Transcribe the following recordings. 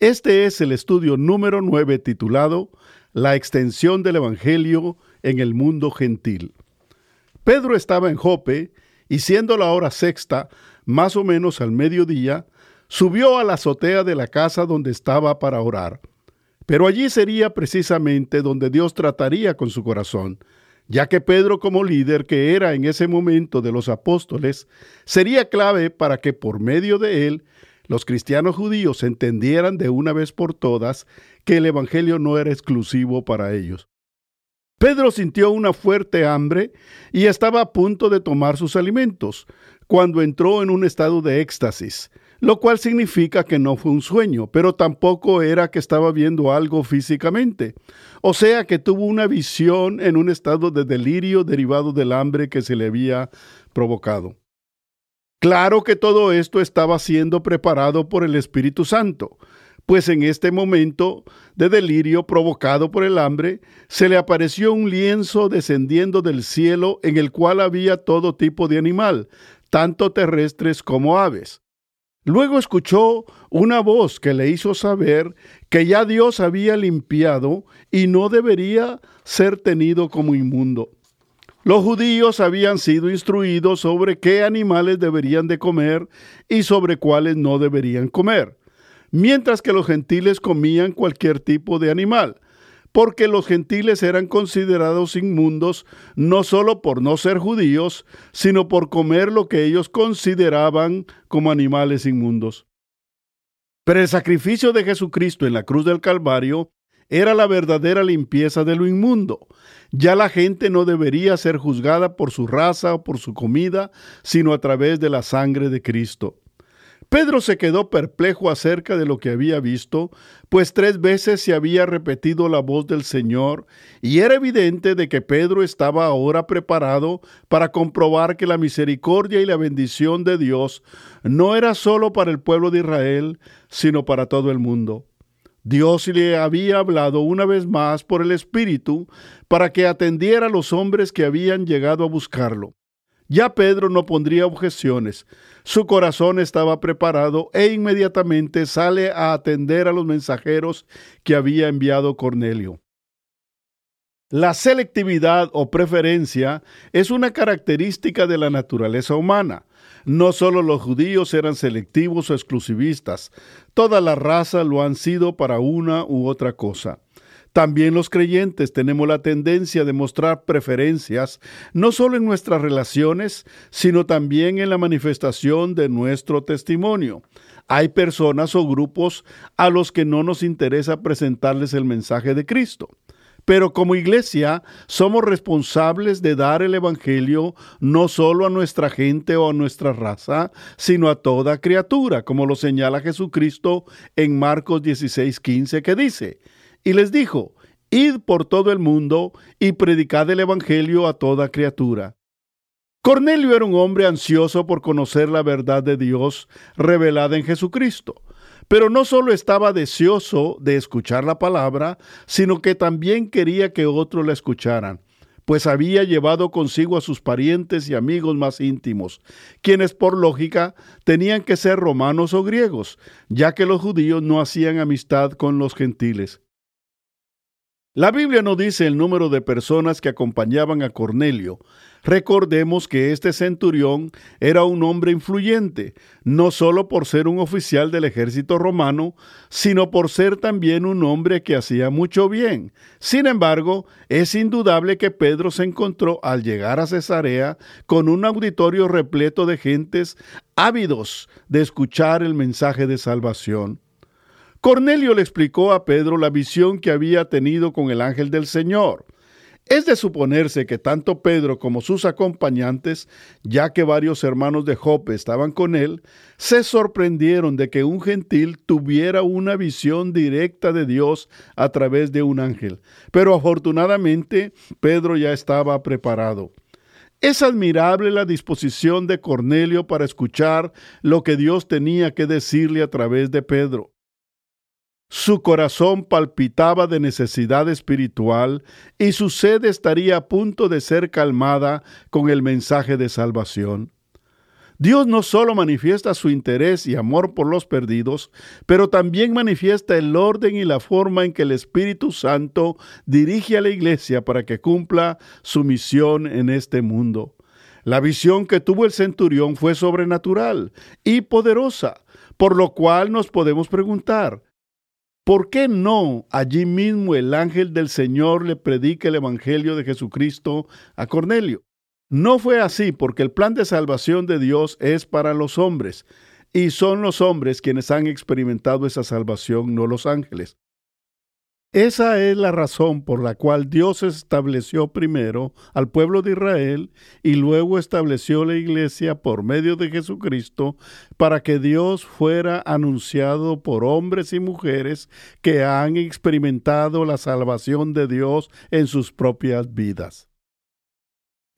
Este es el estudio número 9 titulado La extensión del Evangelio en el mundo gentil. Pedro estaba en Jope y siendo la hora sexta, más o menos al mediodía, subió a la azotea de la casa donde estaba para orar. Pero allí sería precisamente donde Dios trataría con su corazón, ya que Pedro como líder que era en ese momento de los apóstoles, sería clave para que por medio de él los cristianos judíos entendieran de una vez por todas que el Evangelio no era exclusivo para ellos. Pedro sintió una fuerte hambre y estaba a punto de tomar sus alimentos, cuando entró en un estado de éxtasis, lo cual significa que no fue un sueño, pero tampoco era que estaba viendo algo físicamente. O sea que tuvo una visión en un estado de delirio derivado del hambre que se le había provocado. Claro que todo esto estaba siendo preparado por el Espíritu Santo, pues en este momento de delirio provocado por el hambre, se le apareció un lienzo descendiendo del cielo en el cual había todo tipo de animal, tanto terrestres como aves. Luego escuchó una voz que le hizo saber que ya Dios había limpiado y no debería ser tenido como inmundo. Los judíos habían sido instruidos sobre qué animales deberían de comer y sobre cuáles no deberían comer, mientras que los gentiles comían cualquier tipo de animal, porque los gentiles eran considerados inmundos no solo por no ser judíos, sino por comer lo que ellos consideraban como animales inmundos. Pero el sacrificio de Jesucristo en la cruz del Calvario era la verdadera limpieza de lo inmundo. Ya la gente no debería ser juzgada por su raza o por su comida, sino a través de la sangre de Cristo. Pedro se quedó perplejo acerca de lo que había visto, pues tres veces se había repetido la voz del Señor, y era evidente de que Pedro estaba ahora preparado para comprobar que la misericordia y la bendición de Dios no era solo para el pueblo de Israel, sino para todo el mundo. Dios le había hablado una vez más por el Espíritu para que atendiera a los hombres que habían llegado a buscarlo. Ya Pedro no pondría objeciones. Su corazón estaba preparado e inmediatamente sale a atender a los mensajeros que había enviado Cornelio. La selectividad o preferencia es una característica de la naturaleza humana. No solo los judíos eran selectivos o exclusivistas, toda la raza lo han sido para una u otra cosa. También los creyentes tenemos la tendencia de mostrar preferencias no solo en nuestras relaciones, sino también en la manifestación de nuestro testimonio. Hay personas o grupos a los que no nos interesa presentarles el mensaje de Cristo. Pero como iglesia somos responsables de dar el Evangelio no solo a nuestra gente o a nuestra raza, sino a toda criatura, como lo señala Jesucristo en Marcos 16:15 que dice, y les dijo, id por todo el mundo y predicad el Evangelio a toda criatura. Cornelio era un hombre ansioso por conocer la verdad de Dios revelada en Jesucristo. Pero no solo estaba deseoso de escuchar la palabra, sino que también quería que otros la escucharan, pues había llevado consigo a sus parientes y amigos más íntimos, quienes por lógica tenían que ser romanos o griegos, ya que los judíos no hacían amistad con los gentiles. La Biblia no dice el número de personas que acompañaban a Cornelio. Recordemos que este centurión era un hombre influyente, no solo por ser un oficial del ejército romano, sino por ser también un hombre que hacía mucho bien. Sin embargo, es indudable que Pedro se encontró al llegar a Cesarea con un auditorio repleto de gentes ávidos de escuchar el mensaje de salvación. Cornelio le explicó a Pedro la visión que había tenido con el ángel del Señor. Es de suponerse que tanto Pedro como sus acompañantes, ya que varios hermanos de Jope estaban con él, se sorprendieron de que un gentil tuviera una visión directa de Dios a través de un ángel. Pero afortunadamente Pedro ya estaba preparado. Es admirable la disposición de Cornelio para escuchar lo que Dios tenía que decirle a través de Pedro. Su corazón palpitaba de necesidad espiritual y su sed estaría a punto de ser calmada con el mensaje de salvación. Dios no solo manifiesta su interés y amor por los perdidos, pero también manifiesta el orden y la forma en que el Espíritu Santo dirige a la iglesia para que cumpla su misión en este mundo. La visión que tuvo el centurión fue sobrenatural y poderosa, por lo cual nos podemos preguntar, ¿Por qué no allí mismo el ángel del Señor le predica el Evangelio de Jesucristo a Cornelio? No fue así porque el plan de salvación de Dios es para los hombres, y son los hombres quienes han experimentado esa salvación, no los ángeles. Esa es la razón por la cual Dios estableció primero al pueblo de Israel y luego estableció la iglesia por medio de Jesucristo para que Dios fuera anunciado por hombres y mujeres que han experimentado la salvación de Dios en sus propias vidas.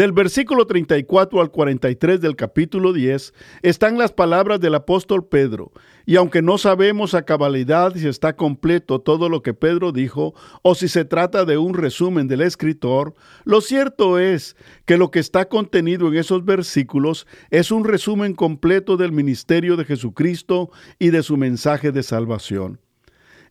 Del versículo 34 al 43 del capítulo 10 están las palabras del apóstol Pedro, y aunque no sabemos a cabalidad si está completo todo lo que Pedro dijo o si se trata de un resumen del escritor, lo cierto es que lo que está contenido en esos versículos es un resumen completo del ministerio de Jesucristo y de su mensaje de salvación.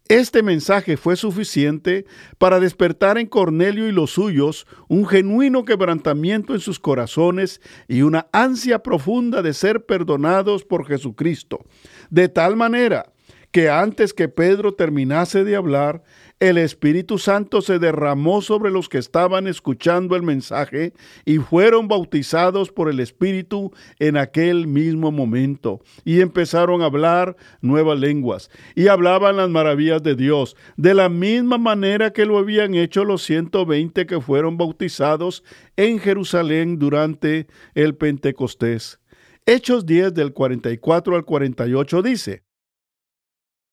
Este mensaje fue suficiente para despertar en Cornelio y los suyos un genuino quebrantamiento en sus corazones y una ansia profunda de ser perdonados por Jesucristo, de tal manera que antes que Pedro terminase de hablar, el Espíritu Santo se derramó sobre los que estaban escuchando el mensaje y fueron bautizados por el Espíritu en aquel mismo momento. Y empezaron a hablar nuevas lenguas y hablaban las maravillas de Dios, de la misma manera que lo habían hecho los 120 que fueron bautizados en Jerusalén durante el Pentecostés. Hechos 10 del 44 al 48 dice,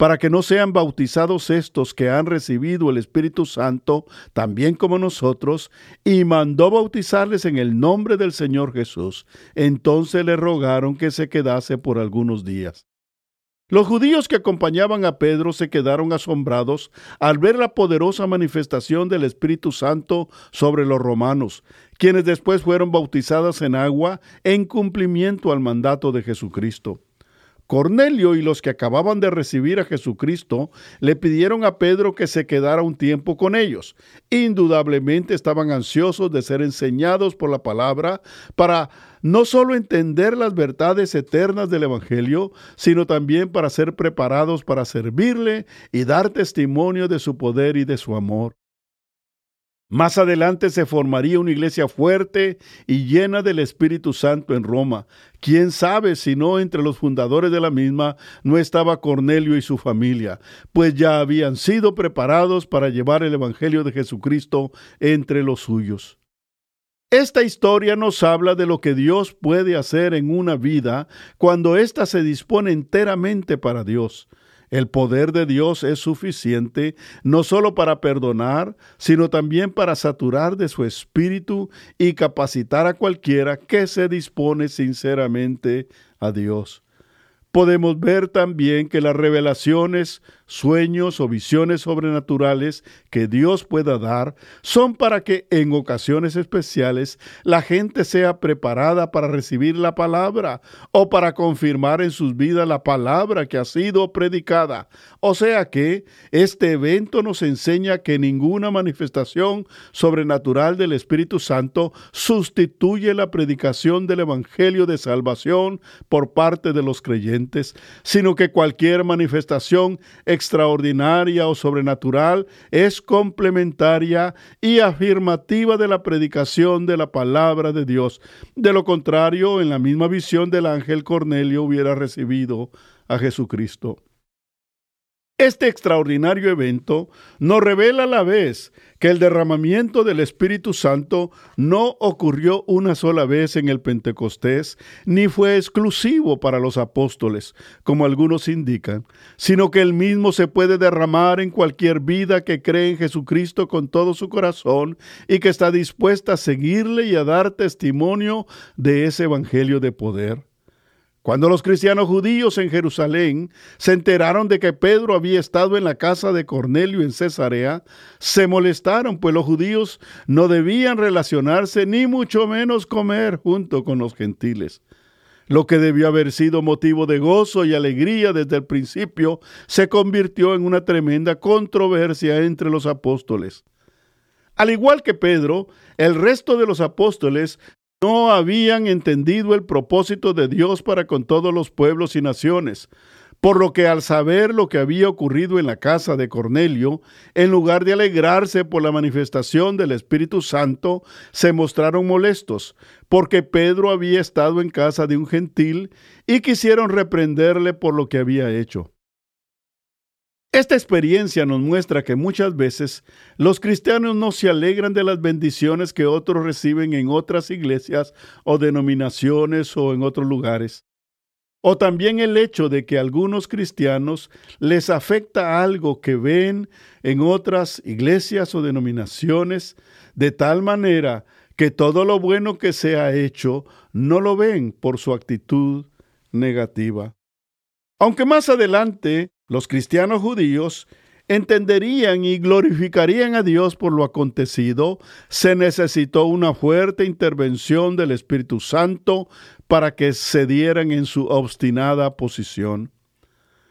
para que no sean bautizados estos que han recibido el Espíritu Santo, también como nosotros, y mandó bautizarles en el nombre del Señor Jesús. Entonces le rogaron que se quedase por algunos días. Los judíos que acompañaban a Pedro se quedaron asombrados al ver la poderosa manifestación del Espíritu Santo sobre los romanos, quienes después fueron bautizadas en agua en cumplimiento al mandato de Jesucristo. Cornelio y los que acababan de recibir a Jesucristo le pidieron a Pedro que se quedara un tiempo con ellos. Indudablemente estaban ansiosos de ser enseñados por la palabra para no solo entender las verdades eternas del Evangelio, sino también para ser preparados para servirle y dar testimonio de su poder y de su amor. Más adelante se formaría una iglesia fuerte y llena del Espíritu Santo en Roma. Quién sabe si no entre los fundadores de la misma no estaba Cornelio y su familia, pues ya habían sido preparados para llevar el Evangelio de Jesucristo entre los suyos. Esta historia nos habla de lo que Dios puede hacer en una vida cuando ésta se dispone enteramente para Dios. El poder de Dios es suficiente no solo para perdonar, sino también para saturar de su espíritu y capacitar a cualquiera que se dispone sinceramente a Dios. Podemos ver también que las revelaciones sueños o visiones sobrenaturales que Dios pueda dar son para que en ocasiones especiales la gente sea preparada para recibir la palabra o para confirmar en sus vidas la palabra que ha sido predicada. O sea que este evento nos enseña que ninguna manifestación sobrenatural del Espíritu Santo sustituye la predicación del Evangelio de salvación por parte de los creyentes, sino que cualquier manifestación extraordinaria o sobrenatural es complementaria y afirmativa de la predicación de la palabra de Dios. De lo contrario, en la misma visión del ángel Cornelio hubiera recibido a Jesucristo. Este extraordinario evento nos revela a la vez que el derramamiento del Espíritu Santo no ocurrió una sola vez en el Pentecostés, ni fue exclusivo para los apóstoles, como algunos indican, sino que el mismo se puede derramar en cualquier vida que cree en Jesucristo con todo su corazón y que está dispuesta a seguirle y a dar testimonio de ese Evangelio de poder. Cuando los cristianos judíos en Jerusalén se enteraron de que Pedro había estado en la casa de Cornelio en Cesarea, se molestaron, pues los judíos no debían relacionarse ni mucho menos comer junto con los gentiles. Lo que debió haber sido motivo de gozo y alegría desde el principio se convirtió en una tremenda controversia entre los apóstoles. Al igual que Pedro, el resto de los apóstoles no habían entendido el propósito de Dios para con todos los pueblos y naciones, por lo que al saber lo que había ocurrido en la casa de Cornelio, en lugar de alegrarse por la manifestación del Espíritu Santo, se mostraron molestos, porque Pedro había estado en casa de un gentil y quisieron reprenderle por lo que había hecho. Esta experiencia nos muestra que muchas veces los cristianos no se alegran de las bendiciones que otros reciben en otras iglesias o denominaciones o en otros lugares. O también el hecho de que a algunos cristianos les afecta algo que ven en otras iglesias o denominaciones de tal manera que todo lo bueno que se ha hecho no lo ven por su actitud negativa. Aunque más adelante los cristianos judíos entenderían y glorificarían a Dios por lo acontecido, se necesitó una fuerte intervención del Espíritu Santo para que cedieran en su obstinada posición.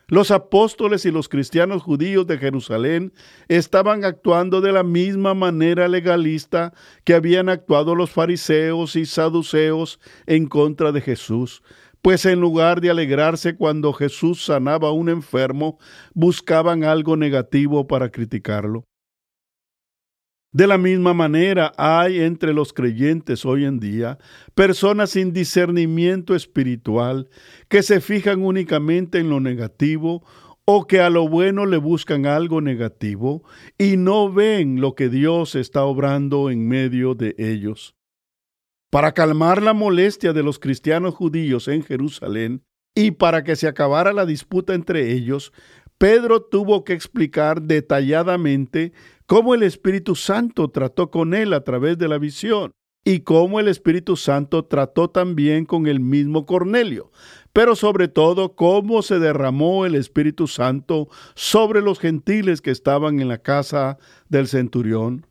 Los apóstoles y los cristianos judíos de Jerusalén estaban actuando de la misma manera legalista que habían actuado los fariseos y saduceos en contra de Jesús, pues en lugar de alegrarse cuando Jesús sanaba a un enfermo, buscaban algo negativo para criticarlo. De la misma manera hay entre los creyentes hoy en día personas sin discernimiento espiritual que se fijan únicamente en lo negativo o que a lo bueno le buscan algo negativo y no ven lo que Dios está obrando en medio de ellos. Para calmar la molestia de los cristianos judíos en Jerusalén y para que se acabara la disputa entre ellos, Pedro tuvo que explicar detalladamente cómo el Espíritu Santo trató con él a través de la visión y cómo el Espíritu Santo trató también con el mismo Cornelio, pero sobre todo cómo se derramó el Espíritu Santo sobre los gentiles que estaban en la casa del centurión.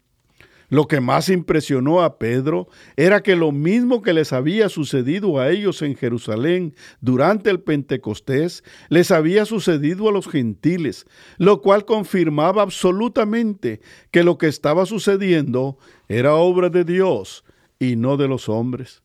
Lo que más impresionó a Pedro era que lo mismo que les había sucedido a ellos en Jerusalén durante el Pentecostés, les había sucedido a los gentiles, lo cual confirmaba absolutamente que lo que estaba sucediendo era obra de Dios y no de los hombres.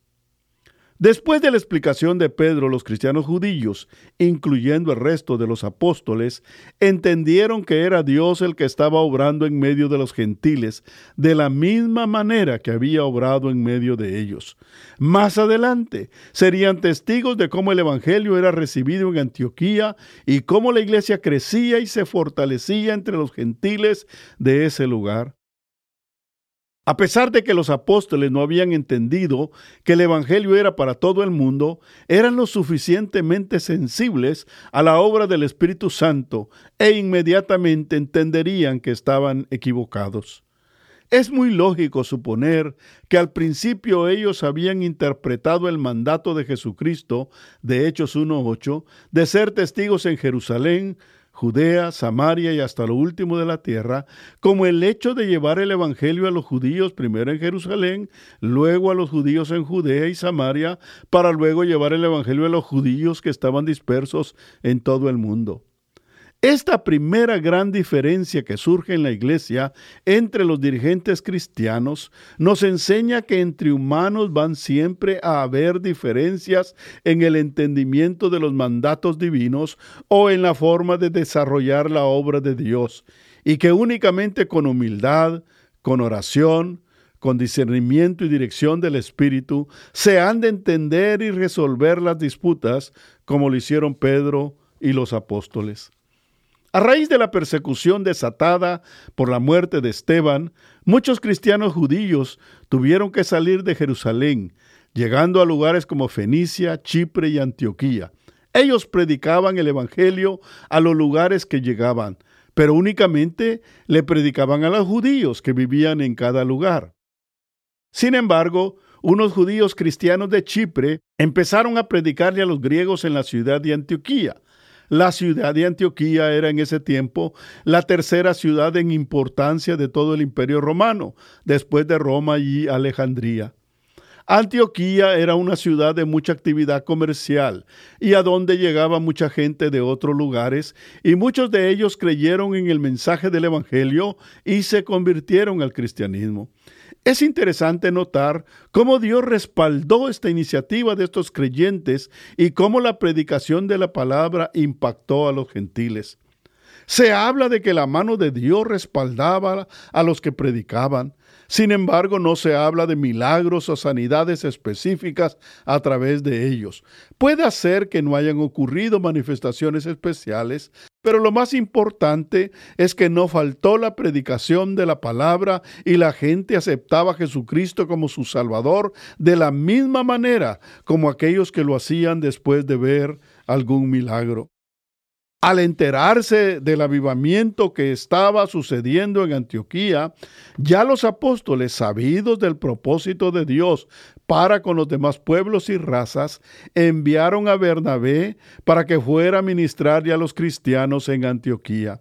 Después de la explicación de Pedro, los cristianos judíos, incluyendo el resto de los apóstoles, entendieron que era Dios el que estaba obrando en medio de los gentiles, de la misma manera que había obrado en medio de ellos. Más adelante serían testigos de cómo el Evangelio era recibido en Antioquía y cómo la iglesia crecía y se fortalecía entre los gentiles de ese lugar. A pesar de que los apóstoles no habían entendido que el Evangelio era para todo el mundo, eran lo suficientemente sensibles a la obra del Espíritu Santo e inmediatamente entenderían que estaban equivocados. Es muy lógico suponer que al principio ellos habían interpretado el mandato de Jesucristo, de Hechos 1.8, de ser testigos en Jerusalén, Judea, Samaria y hasta lo último de la tierra, como el hecho de llevar el Evangelio a los judíos primero en Jerusalén, luego a los judíos en Judea y Samaria, para luego llevar el Evangelio a los judíos que estaban dispersos en todo el mundo. Esta primera gran diferencia que surge en la iglesia entre los dirigentes cristianos nos enseña que entre humanos van siempre a haber diferencias en el entendimiento de los mandatos divinos o en la forma de desarrollar la obra de Dios, y que únicamente con humildad, con oración, con discernimiento y dirección del Espíritu, se han de entender y resolver las disputas como lo hicieron Pedro y los apóstoles. A raíz de la persecución desatada por la muerte de Esteban, muchos cristianos judíos tuvieron que salir de Jerusalén, llegando a lugares como Fenicia, Chipre y Antioquía. Ellos predicaban el Evangelio a los lugares que llegaban, pero únicamente le predicaban a los judíos que vivían en cada lugar. Sin embargo, unos judíos cristianos de Chipre empezaron a predicarle a los griegos en la ciudad de Antioquía. La ciudad de Antioquía era en ese tiempo la tercera ciudad en importancia de todo el imperio romano, después de Roma y Alejandría. Antioquía era una ciudad de mucha actividad comercial y a donde llegaba mucha gente de otros lugares y muchos de ellos creyeron en el mensaje del Evangelio y se convirtieron al cristianismo. Es interesante notar cómo Dios respaldó esta iniciativa de estos creyentes y cómo la predicación de la palabra impactó a los gentiles. Se habla de que la mano de Dios respaldaba a los que predicaban. Sin embargo, no se habla de milagros o sanidades específicas a través de ellos. Puede ser que no hayan ocurrido manifestaciones especiales, pero lo más importante es que no faltó la predicación de la palabra y la gente aceptaba a Jesucristo como su Salvador de la misma manera como aquellos que lo hacían después de ver algún milagro. Al enterarse del avivamiento que estaba sucediendo en Antioquía, ya los apóstoles, sabidos del propósito de Dios para con los demás pueblos y razas, enviaron a Bernabé para que fuera a ministrarle a los cristianos en Antioquía.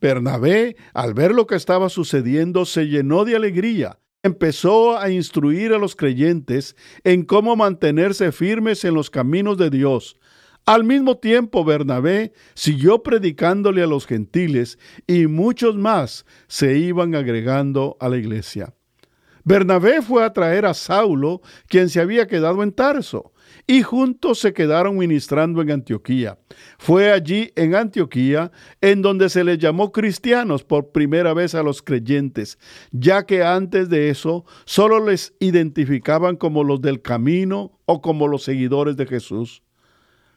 Bernabé, al ver lo que estaba sucediendo, se llenó de alegría empezó a instruir a los creyentes en cómo mantenerse firmes en los caminos de Dios, al mismo tiempo, Bernabé siguió predicándole a los gentiles y muchos más se iban agregando a la iglesia. Bernabé fue a traer a Saulo, quien se había quedado en Tarso, y juntos se quedaron ministrando en Antioquía. Fue allí en Antioquía en donde se les llamó cristianos por primera vez a los creyentes, ya que antes de eso solo les identificaban como los del camino o como los seguidores de Jesús.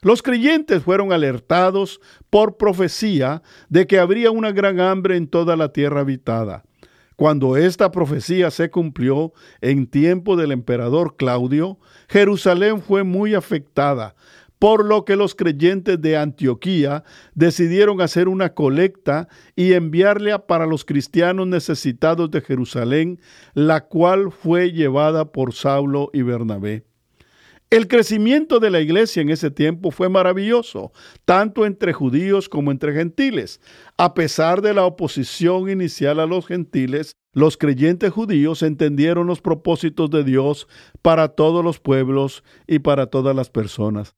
Los creyentes fueron alertados por profecía de que habría una gran hambre en toda la tierra habitada. Cuando esta profecía se cumplió en tiempo del emperador Claudio, Jerusalén fue muy afectada, por lo que los creyentes de Antioquía decidieron hacer una colecta y enviarle para los cristianos necesitados de Jerusalén, la cual fue llevada por Saulo y Bernabé. El crecimiento de la iglesia en ese tiempo fue maravilloso, tanto entre judíos como entre gentiles. A pesar de la oposición inicial a los gentiles, los creyentes judíos entendieron los propósitos de Dios para todos los pueblos y para todas las personas.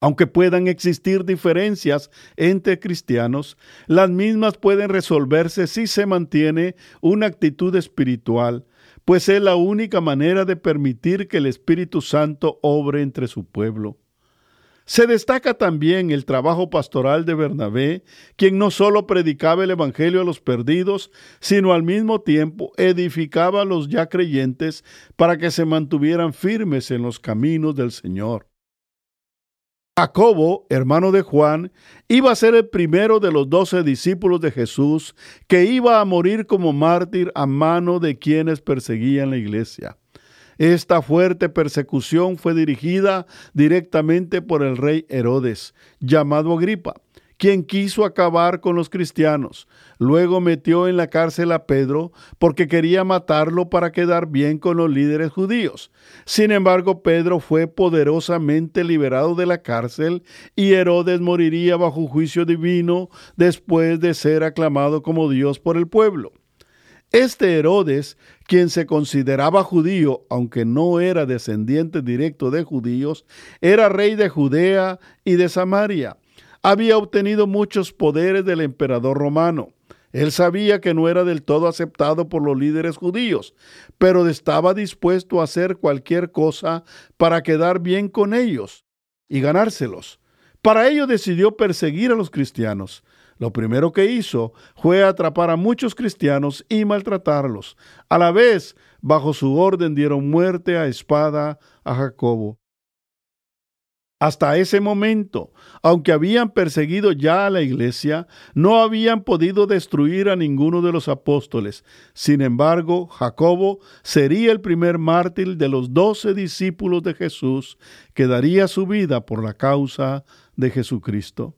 Aunque puedan existir diferencias entre cristianos, las mismas pueden resolverse si se mantiene una actitud espiritual pues es la única manera de permitir que el Espíritu Santo obre entre su pueblo. Se destaca también el trabajo pastoral de Bernabé, quien no solo predicaba el Evangelio a los perdidos, sino al mismo tiempo edificaba a los ya creyentes para que se mantuvieran firmes en los caminos del Señor. Jacobo, hermano de Juan, iba a ser el primero de los doce discípulos de Jesús que iba a morir como mártir a mano de quienes perseguían la iglesia. Esta fuerte persecución fue dirigida directamente por el rey Herodes, llamado Agripa, quien quiso acabar con los cristianos. Luego metió en la cárcel a Pedro porque quería matarlo para quedar bien con los líderes judíos. Sin embargo, Pedro fue poderosamente liberado de la cárcel y Herodes moriría bajo juicio divino después de ser aclamado como Dios por el pueblo. Este Herodes, quien se consideraba judío, aunque no era descendiente directo de judíos, era rey de Judea y de Samaria. Había obtenido muchos poderes del emperador romano. Él sabía que no era del todo aceptado por los líderes judíos, pero estaba dispuesto a hacer cualquier cosa para quedar bien con ellos y ganárselos. Para ello decidió perseguir a los cristianos. Lo primero que hizo fue atrapar a muchos cristianos y maltratarlos. A la vez, bajo su orden dieron muerte a espada a Jacobo. Hasta ese momento, aunque habían perseguido ya a la iglesia, no habían podido destruir a ninguno de los apóstoles. Sin embargo, Jacobo sería el primer mártir de los doce discípulos de Jesús que daría su vida por la causa de Jesucristo.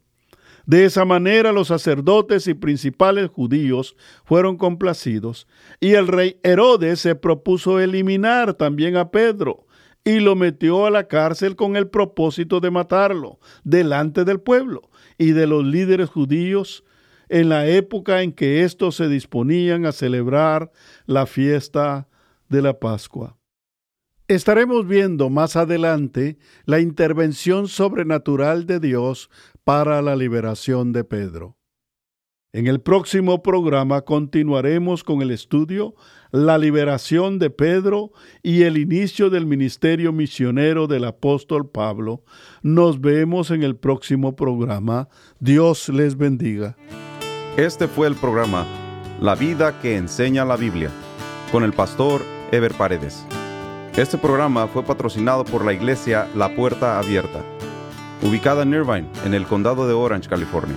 De esa manera los sacerdotes y principales judíos fueron complacidos, y el rey Herodes se propuso eliminar también a Pedro, y lo metió a la cárcel con el propósito de matarlo delante del pueblo y de los líderes judíos en la época en que éstos se disponían a celebrar la fiesta de la Pascua. Estaremos viendo más adelante la intervención sobrenatural de Dios para la liberación de Pedro. En el próximo programa continuaremos con el estudio La liberación de Pedro y el inicio del ministerio misionero del apóstol Pablo. Nos vemos en el próximo programa. Dios les bendiga. Este fue el programa La vida que enseña la Biblia con el pastor Ever Paredes. Este programa fue patrocinado por la iglesia La Puerta Abierta, ubicada en Irvine, en el condado de Orange, California.